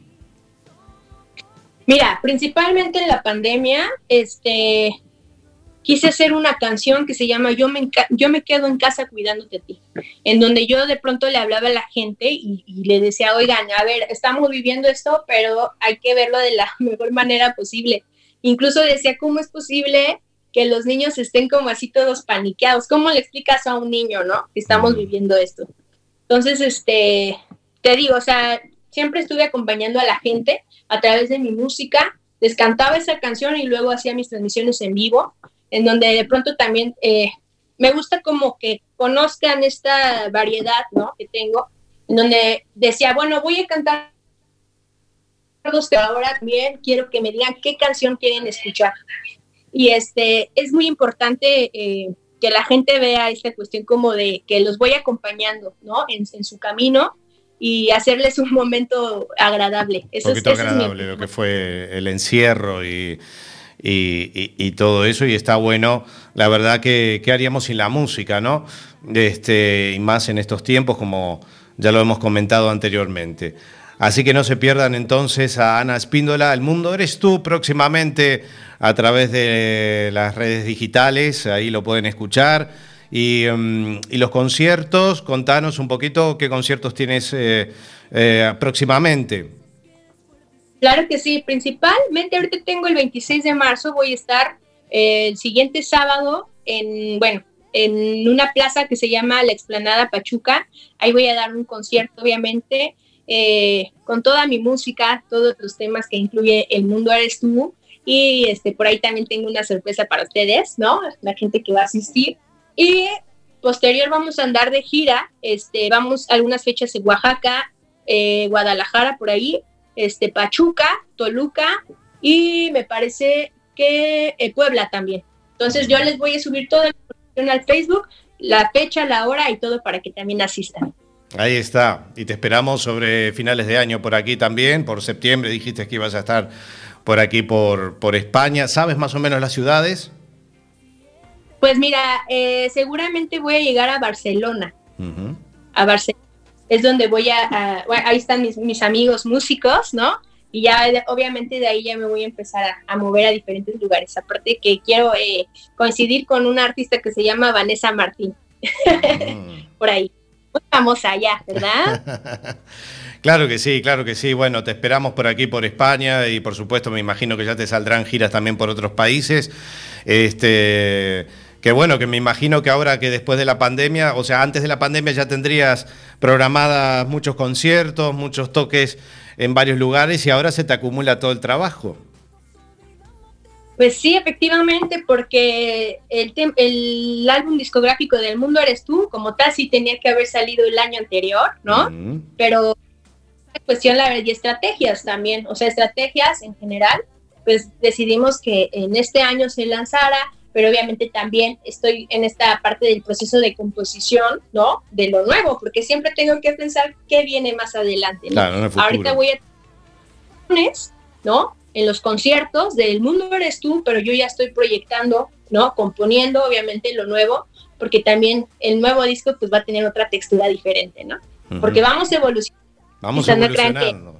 Mira, principalmente en la pandemia, este, quise hacer una canción que se llama Yo me, yo me quedo en casa cuidándote a ti, en donde yo de pronto le hablaba a la gente y, y le decía, oigan, a ver, estamos viviendo esto, pero hay que verlo de la mejor manera posible. Incluso decía, ¿cómo es posible que los niños estén como así todos paniqueados? ¿Cómo le explicas a un niño, no? Que estamos viviendo esto. Entonces, este, te digo, o sea, siempre estuve acompañando a la gente a través de mi música, les cantaba esa canción y luego hacía mis transmisiones en vivo, en donde de pronto también eh, me gusta como que conozcan esta variedad, ¿no? Que tengo, en donde decía, bueno, voy a cantar ahora también quiero que me digan qué canción quieren escuchar. Y este, es muy importante eh, que la gente vea esta cuestión como de que los voy acompañando, ¿no? En, en su camino y hacerles un momento agradable. Eso Un es, poquito es mi- agradable lo que fue el encierro y, y- y- y todo eso, y está bueno, la verdad que, ¿qué haríamos sin la música, no? Este, y más en estos tiempos, como ya lo hemos comentado anteriormente. Así que no se pierdan entonces a Ana Espíndola, El Mundo Eres Tú, próximamente a través de las redes digitales, ahí lo pueden escuchar. Y, mm, y los conciertos, contanos un poquito qué conciertos tienes eh, eh, próximamente. Claro que sí, principalmente ahorita tengo el 26 de marzo, voy a estar eh, el siguiente sábado en, bueno, en una plaza que se llama La Explanada Pachuca. Ahí voy a dar un concierto, obviamente, eh, con toda mi música, todos los temas que incluye El Mundo Eres Tú. Y este, por ahí también tengo una sorpresa para ustedes, ¿no? La gente que va a asistir. Y posterior vamos a andar de gira, este, vamos a algunas fechas en Oaxaca, eh, Guadalajara, por ahí, este, Pachuca, Toluca y me parece que eh, Puebla también. Entonces yo les voy a subir toda la información al Facebook, la fecha, la hora y todo para que también asistan. Ahí está. Y te esperamos sobre finales de año por aquí también. Por septiembre dijiste que ibas a estar por aquí, por, por España. ¿Sabes más o menos las ciudades? Pues mira, eh, seguramente voy a llegar a Barcelona, a Barcelona. Es donde voy a, a- bueno, ahí están mis, mis amigos músicos, ¿no? Y ya obviamente de ahí ya me voy a empezar a, a mover a diferentes lugares. Aparte que quiero eh, coincidir con una artista que se llama Vanessa Martín, Mm. por ahí. Muy famosa ya, ¿verdad? Claro que sí, claro que sí. Bueno, te esperamos por aquí, por España, y por supuesto me imagino que ya te saldrán giras también por otros países. Este, Que bueno, que me imagino que ahora que después de la pandemia, o sea, antes de la pandemia ya tendrías programadas muchos conciertos, muchos toques en varios lugares y ahora se te acumula todo el trabajo. Pues sí, efectivamente, porque el, el álbum discográfico del mundo eres tú, como tal, sí tenía que haber salido el año anterior, ¿no? Pero es cuestión la y estrategias también, o sea, estrategias en general, pues decidimos que en este año se lanzara, pero obviamente también estoy en esta parte del proceso de composición, ¿no? De lo nuevo, porque siempre tengo que pensar qué viene más adelante, ¿no? Claro. Ahorita voy a ¿no? En los conciertos del mundo eres tú, pero yo ya estoy proyectando, ¿no? Componiendo, obviamente, lo nuevo, porque también el nuevo disco pues va a tener otra textura diferente, ¿no? Porque Ujú. vamos evolucionando. Vamos quizás no crean que- evolucionando.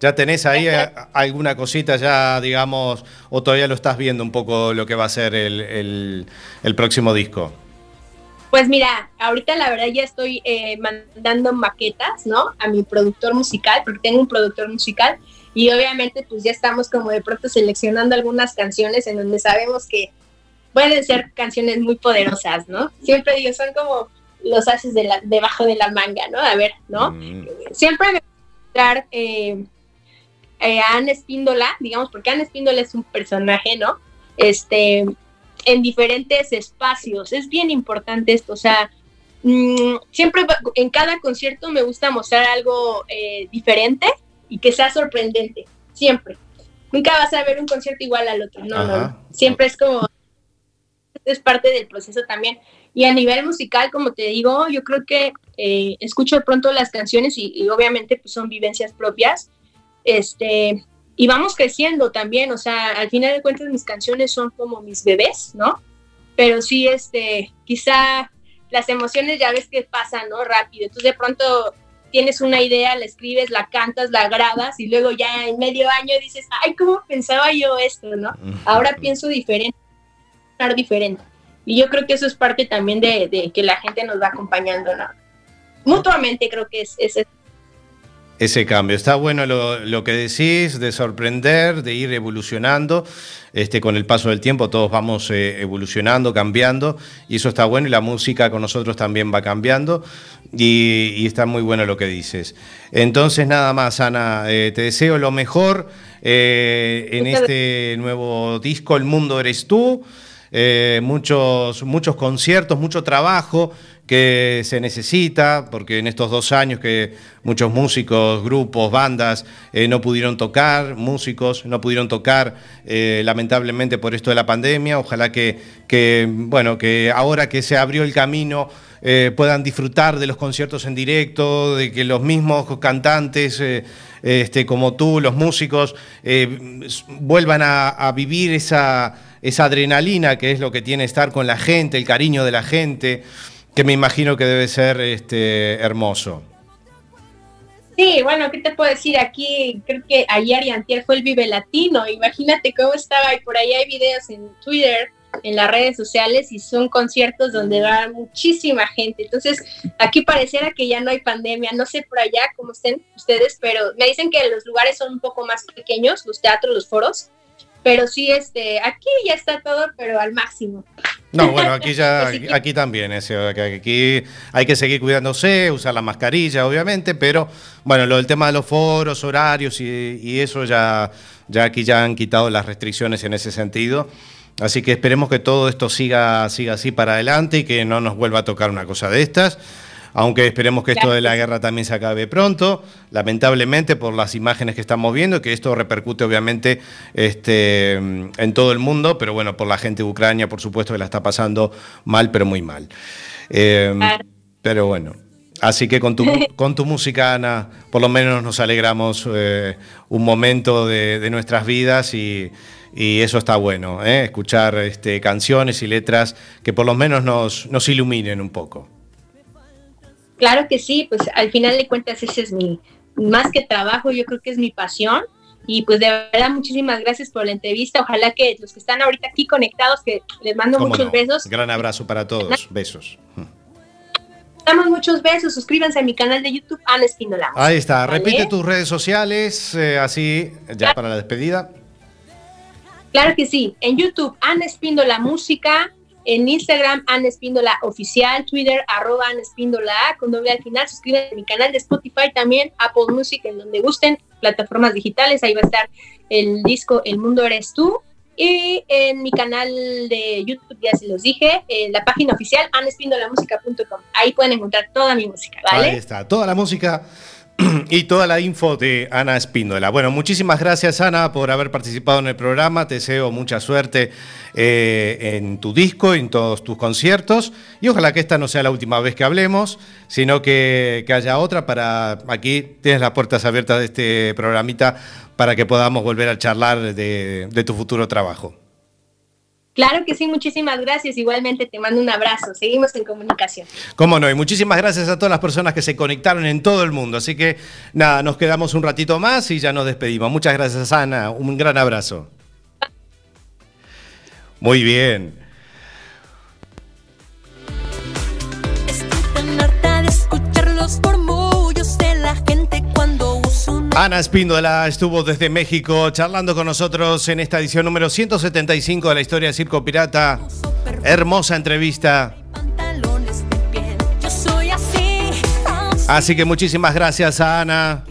¿Ya tenés ahí eh, alguna cosita ya, digamos, o todavía lo estás viendo un poco lo que va a ser el, el- el próximo disco? Pues mira, ahorita la verdad ya estoy eh, mandando maquetas, ¿no? A mi productor musical, porque tengo un productor musical, y obviamente pues ya estamos como de pronto seleccionando algunas canciones en donde sabemos que pueden ser canciones muy poderosas, ¿no? Siempre digo, son como los haces de la, debajo de la manga, ¿no? A ver, ¿no? Mm. siempre me eh, eh, a Anne Espíndola, digamos, porque Anne Espíndola es un personaje, ¿no? Este, en diferentes espacios. Es bien importante esto, o sea, mm, siempre en cada concierto me gusta mostrar algo eh, diferente y que sea sorprendente, siempre. Nunca vas a ver un concierto igual al otro, no, no, Ajá. no. Siempre es como, es parte del proceso también. Y a nivel musical, como te digo, yo creo que eh, escucho de pronto las canciones y, y obviamente pues son vivencias propias. Este, y vamos creciendo también, o sea, al final de cuentas mis canciones son como mis bebés, ¿no? Pero sí, este, quizá las emociones ya ves que pasan, ¿no? Rápido. Entonces de pronto tienes una idea, la escribes, la cantas, la grabas y luego ya en medio año dices, ay, ¿cómo pensaba yo esto, no? Ahora pienso diferente, pensar diferente. Y yo creo que eso es parte también de, de que la gente nos va acompañando, ¿no? Mutuamente creo que es, es Ese cambio. Está bueno lo, lo que decís, de sorprender, de ir evolucionando. Este, con el paso del tiempo todos vamos eh, evolucionando, cambiando, y eso está bueno, y la música con nosotros también va cambiando, y, y está muy bueno lo que dices. Entonces, nada más, Ana, eh, te deseo lo mejor eh, en este nuevo disco, El Mundo Eres Tú. Muchos, muchos conciertos, mucho trabajo que se necesita, porque en estos dos años que muchos músicos, grupos, bandas eh, no pudieron tocar, músicos no pudieron tocar, eh, lamentablemente por esto de la pandemia. Ojalá que, que, bueno, que ahora que se abrió el camino eh, puedan disfrutar de los conciertos en directo, de que los mismos cantantes este, como tú, los músicos, vuelvan a, a vivir esa, esa adrenalina que es lo que tiene estar con la gente, el cariño de la gente, que me imagino que debe ser este, hermoso. Sí, bueno, ¿qué te puedo decir? Aquí creo que ayer y antier fue el Vive Latino. Imagínate cómo estaba y por ahí hay videos en Twitter, en las redes sociales y son conciertos donde va muchísima gente. Entonces, aquí pareciera que ya no hay pandemia. No sé por allá cómo estén ustedes, pero me dicen que los lugares son un poco más pequeños, los teatros, los foros. Pero sí, este, aquí ya está todo, pero al máximo. No, bueno, aquí ya, aquí también, es, aquí hay que seguir cuidándose, usar la mascarilla, obviamente, pero bueno, lo del tema de los foros, horarios y, y eso ya, ya aquí ya han quitado las restricciones en ese sentido. Así que esperemos que todo esto siga, siga así para adelante y que no nos vuelva a tocar una cosa de estas. Aunque esperemos que esto de la guerra también se acabe pronto, lamentablemente por las imágenes que estamos viendo, que esto repercute obviamente este, en todo el mundo, pero bueno, por la gente de Ucrania, por supuesto, que la está pasando mal, pero muy mal. Eh, pero bueno, así que con tu, con tu música, Ana, por lo menos nos alegramos eh, un momento de, de nuestras vidas y, y eso está bueno, ¿eh? escuchar este, canciones y letras que por lo menos nos, nos iluminen un poco. Claro que sí, pues al final de cuentas ese es mi, más que trabajo, yo creo que es mi pasión. Y pues de verdad muchísimas gracias por la entrevista. Ojalá que los que están ahorita aquí conectados, que les mando ¿Cómo muchos no? besos. Gran abrazo para todos, besos. Damos muchos besos, suscríbanse a mi canal de YouTube, Ana Espíndola. Ahí está, ¿Vale? repite tus redes sociales, eh, así ya para la despedida. Claro que sí, en YouTube, Ana Espíndola Música, En Instagram, Ana Espíndola Oficial, Twitter, arroba Ana Espíndola con doble al final. Suscríbanse a mi canal de Spotify también, Apple Music, en donde gusten, plataformas digitales. Ahí va a estar el disco El Mundo Eres Tú. Y en mi canal de YouTube, ya se los dije, en la página oficial, anespindolamusica.com. Ahí pueden encontrar toda mi música, ¿vale? Ahí está, toda la música y toda la info de Ana Espíndola. Bueno, muchísimas gracias Ana por haber participado en el programa. Te deseo mucha suerte eh, en tu disco, en todos tus conciertos. Y ojalá que esta no sea la última vez que hablemos, sino que, que haya otra para... Aquí tienes las puertas abiertas de este programita para que podamos volver a charlar de, de tu futuro trabajo. Claro que sí, muchísimas gracias. Igualmente te mando un abrazo. Seguimos en comunicación. Cómo no, y muchísimas gracias a todas las personas que se conectaron en todo el mundo. Así que nada, nos quedamos un ratito más y ya nos despedimos. Muchas gracias, Ana. Un gran abrazo. Muy bien. Ana Espíndola estuvo desde México charlando con nosotros en esta edición número 175 de la historia de Circo Pirata. Hermosa entrevista. Así que muchísimas gracias a Ana.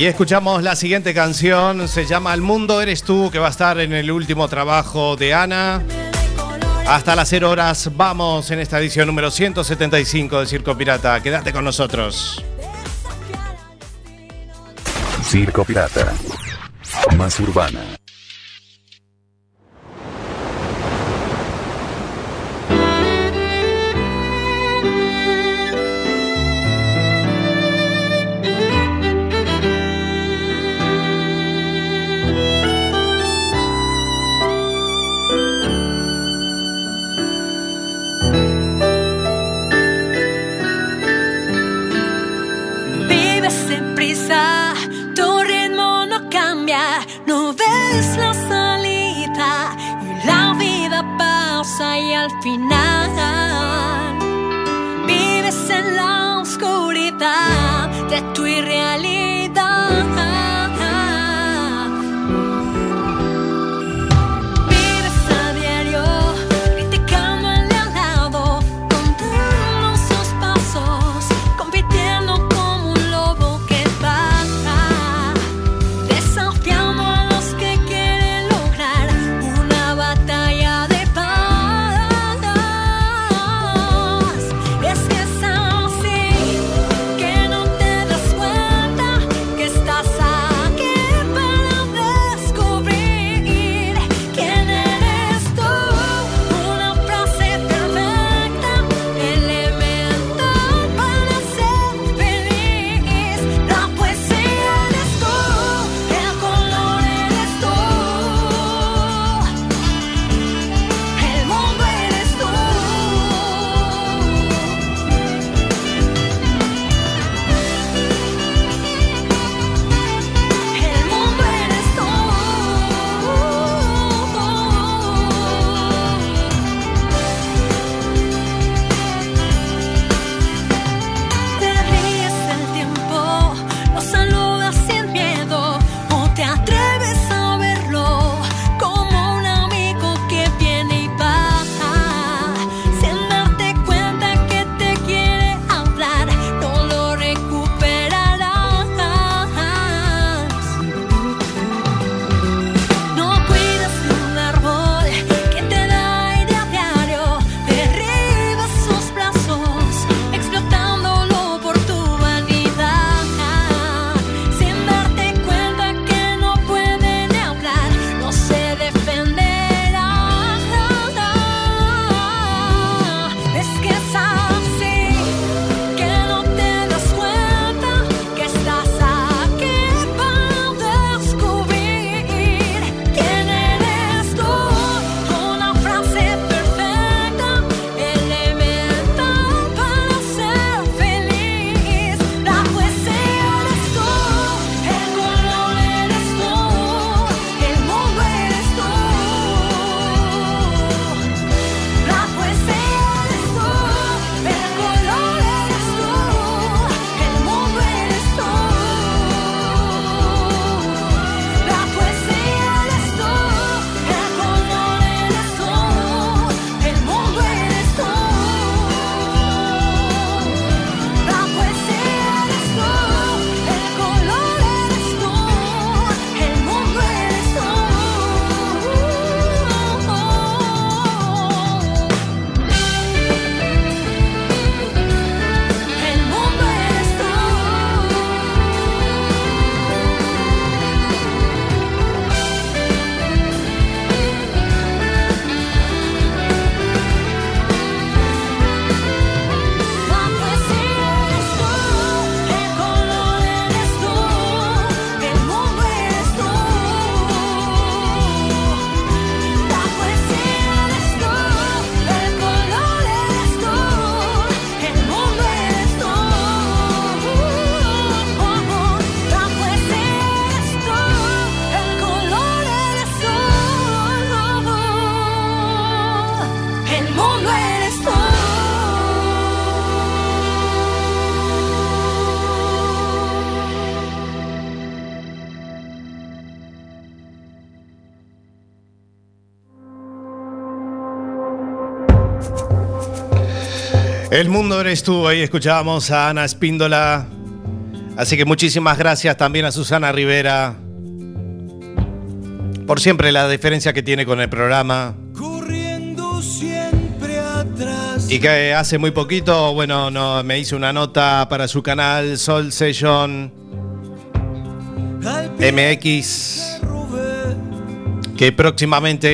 Y escuchamos la siguiente canción, se llama El mundo eres tú, que va a estar en el último trabajo de Ana. Hasta las 0 horas vamos en esta edición número 175 de Circo Pirata. Quédate con nosotros. Circo Pirata. Más urbana. Ves la salida y la vida pasa y al final El mundo eres tú. Ahí escuchábamos a Ana Espíndola. Así que muchísimas gracias también a Susana Rivera. Por siempre la diferencia que tiene con el programa. Corriendo siempre atrás. Y que hace muy poquito, bueno, no, me hizo una nota para su canal Sol Session MX. Que próximamente